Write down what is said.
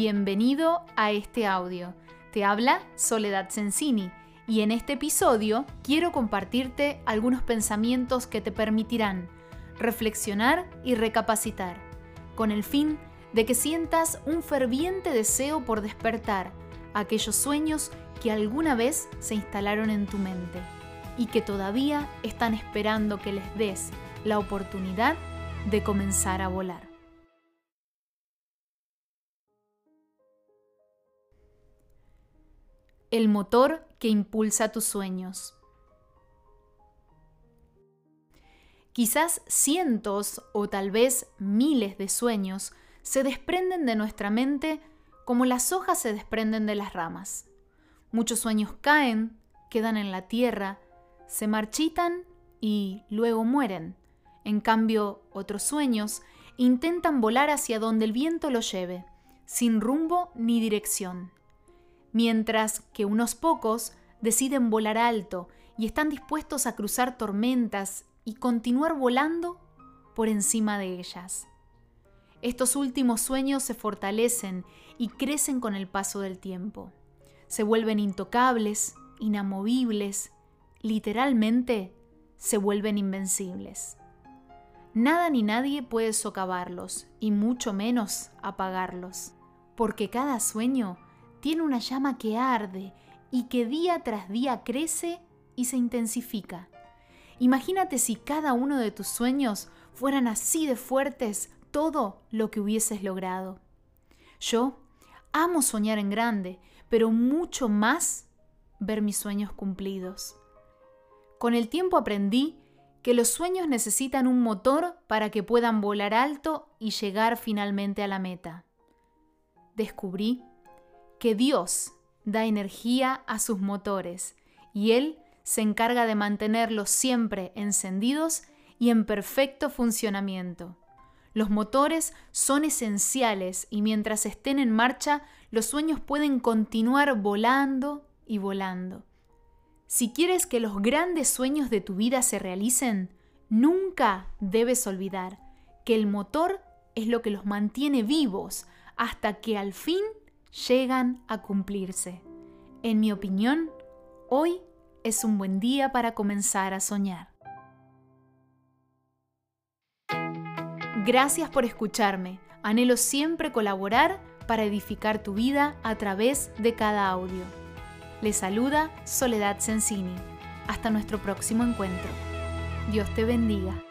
Bienvenido a este audio. Te habla Soledad Sensini y en este episodio quiero compartirte algunos pensamientos que te permitirán reflexionar y recapacitar, con el fin de que sientas un ferviente deseo por despertar aquellos sueños que alguna vez se instalaron en tu mente y que todavía están esperando que les des la oportunidad de comenzar a volar. El motor que impulsa tus sueños. Quizás cientos o tal vez miles de sueños se desprenden de nuestra mente como las hojas se desprenden de las ramas. Muchos sueños caen, quedan en la tierra, se marchitan y luego mueren. En cambio, otros sueños intentan volar hacia donde el viento los lleve, sin rumbo ni dirección mientras que unos pocos deciden volar alto y están dispuestos a cruzar tormentas y continuar volando por encima de ellas. Estos últimos sueños se fortalecen y crecen con el paso del tiempo. Se vuelven intocables, inamovibles, literalmente se vuelven invencibles. Nada ni nadie puede socavarlos y mucho menos apagarlos, porque cada sueño tiene una llama que arde y que día tras día crece y se intensifica. Imagínate si cada uno de tus sueños fueran así de fuertes todo lo que hubieses logrado. Yo amo soñar en grande, pero mucho más ver mis sueños cumplidos. Con el tiempo aprendí que los sueños necesitan un motor para que puedan volar alto y llegar finalmente a la meta. Descubrí que Dios da energía a sus motores y Él se encarga de mantenerlos siempre encendidos y en perfecto funcionamiento. Los motores son esenciales y mientras estén en marcha, los sueños pueden continuar volando y volando. Si quieres que los grandes sueños de tu vida se realicen, nunca debes olvidar que el motor es lo que los mantiene vivos hasta que al fin llegan a cumplirse. En mi opinión, hoy es un buen día para comenzar a soñar. Gracias por escucharme. Anhelo siempre colaborar para edificar tu vida a través de cada audio. Le saluda Soledad Sensini. Hasta nuestro próximo encuentro. Dios te bendiga.